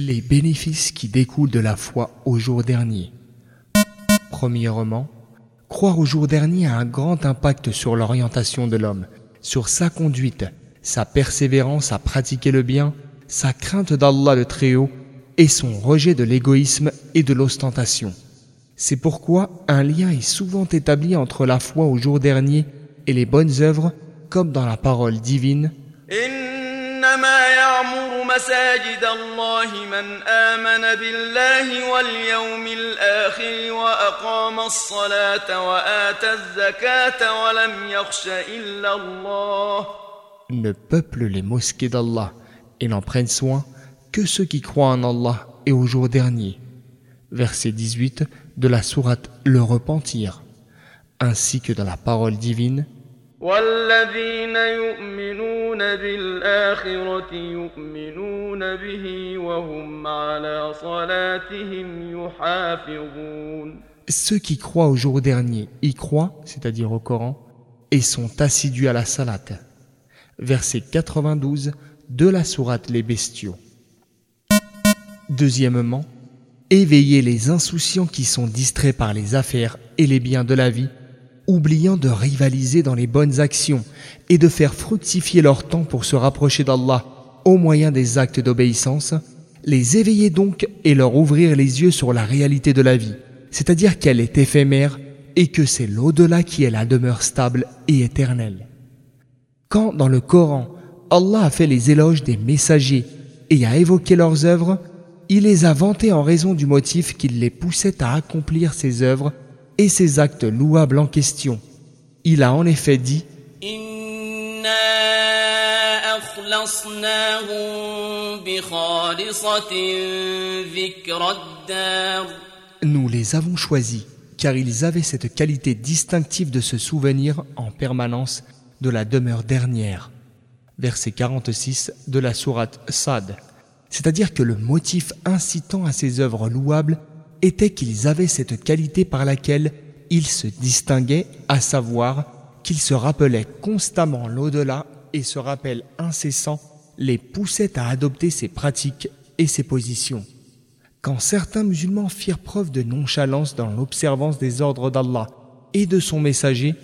Les bénéfices qui découlent de la foi au jour dernier. Premièrement, croire au jour dernier a un grand impact sur l'orientation de l'homme, sur sa conduite, sa persévérance à pratiquer le bien, sa crainte d'Allah le Très-Haut et son rejet de l'égoïsme et de l'ostentation. C'est pourquoi un lien est souvent établi entre la foi au jour dernier et les bonnes œuvres, comme dans la parole divine. Ne peuplent les mosquées d'Allah et n'en prennent soin que ceux qui croient en Allah et au jour dernier. Verset 18 de la sourate Le Repentir, ainsi que dans la parole divine. Ceux qui croient au jour dernier y croient, c'est-à-dire au Coran, et sont assidus à la salate. Verset 92 de la sourate Les Bestiaux. Deuxièmement, éveiller les insouciants qui sont distraits par les affaires et les biens de la vie, oubliant de rivaliser dans les bonnes actions et de faire fructifier leur temps pour se rapprocher d'Allah au moyen des actes d'obéissance, les éveiller donc et leur ouvrir les yeux sur la réalité de la vie, c'est-à-dire qu'elle est éphémère et que c'est l'au-delà qui est la demeure stable et éternelle. Quand dans le Coran, Allah a fait les éloges des messagers et a évoqué leurs œuvres, il les a vantés en raison du motif qui les poussait à accomplir ces œuvres et ces actes louables en question. Il a en effet dit Nous les avons choisis car ils avaient cette qualité distinctive de se souvenir en permanence de la demeure dernière verset 46 de la sourate Sad. C'est-à-dire que le motif incitant à ces œuvres louables était qu'ils avaient cette qualité par laquelle ils se distinguaient, à savoir qu'ils se rappelaient constamment l'au-delà et ce rappel incessant les poussait à adopter ces pratiques et ces positions. Quand certains musulmans firent preuve de nonchalance dans l'observance des ordres d'Allah et de son messager,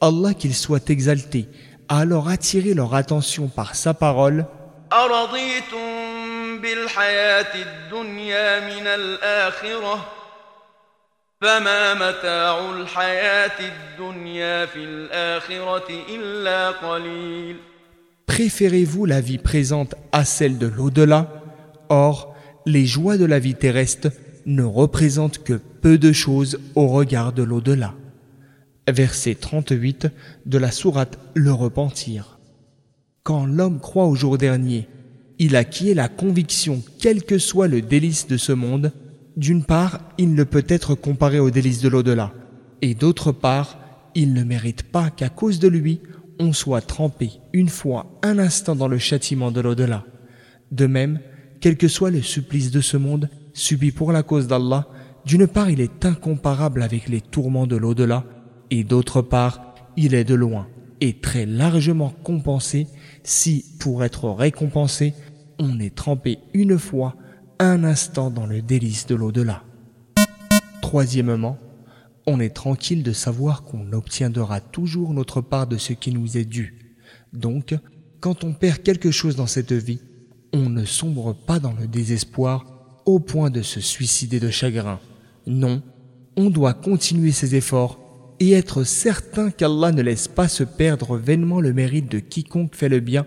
Allah qu'il soit exalté, a alors attiré leur attention par sa parole. Préférez-vous la vie présente à celle de l'au-delà? Or, les joies de la vie terrestre ne représentent que peu de choses au regard de l'au-delà. Verset 38 de la sourate Le Repentir. Quand l'homme croit au jour dernier, il acquiert la conviction, quel que soit le délice de ce monde, d'une part, il ne peut être comparé au délice de l'au-delà, et d'autre part, il ne mérite pas qu'à cause de lui, on soit trempé une fois, un instant dans le châtiment de l'au-delà. De même, quel que soit le supplice de ce monde, subi pour la cause d'Allah, d'une part il est incomparable avec les tourments de l'au-delà, et d'autre part, il est de loin et très largement compensé si, pour être récompensé, on est trempé une fois, un instant dans le délice de l'au-delà. Troisièmement, on est tranquille de savoir qu'on obtiendra toujours notre part de ce qui nous est dû. Donc, quand on perd quelque chose dans cette vie, on ne sombre pas dans le désespoir au point de se suicider de chagrin. Non, on doit continuer ses efforts et être certain qu'Allah ne laisse pas se perdre vainement le mérite de quiconque fait le bien,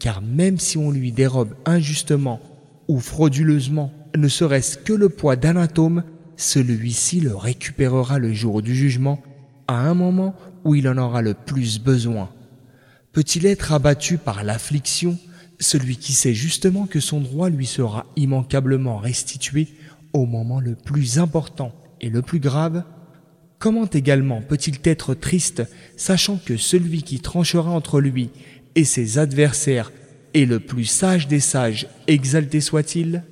car même si on lui dérobe injustement ou frauduleusement ne serait-ce que le poids d'un atome, celui-ci le récupérera le jour du jugement à un moment où il en aura le plus besoin. Peut-il être abattu par l'affliction, celui qui sait justement que son droit lui sera immanquablement restitué au moment le plus important et le plus grave? Comment également peut-il être triste, sachant que celui qui tranchera entre lui et ses adversaires est le plus sage des sages, exalté soit-il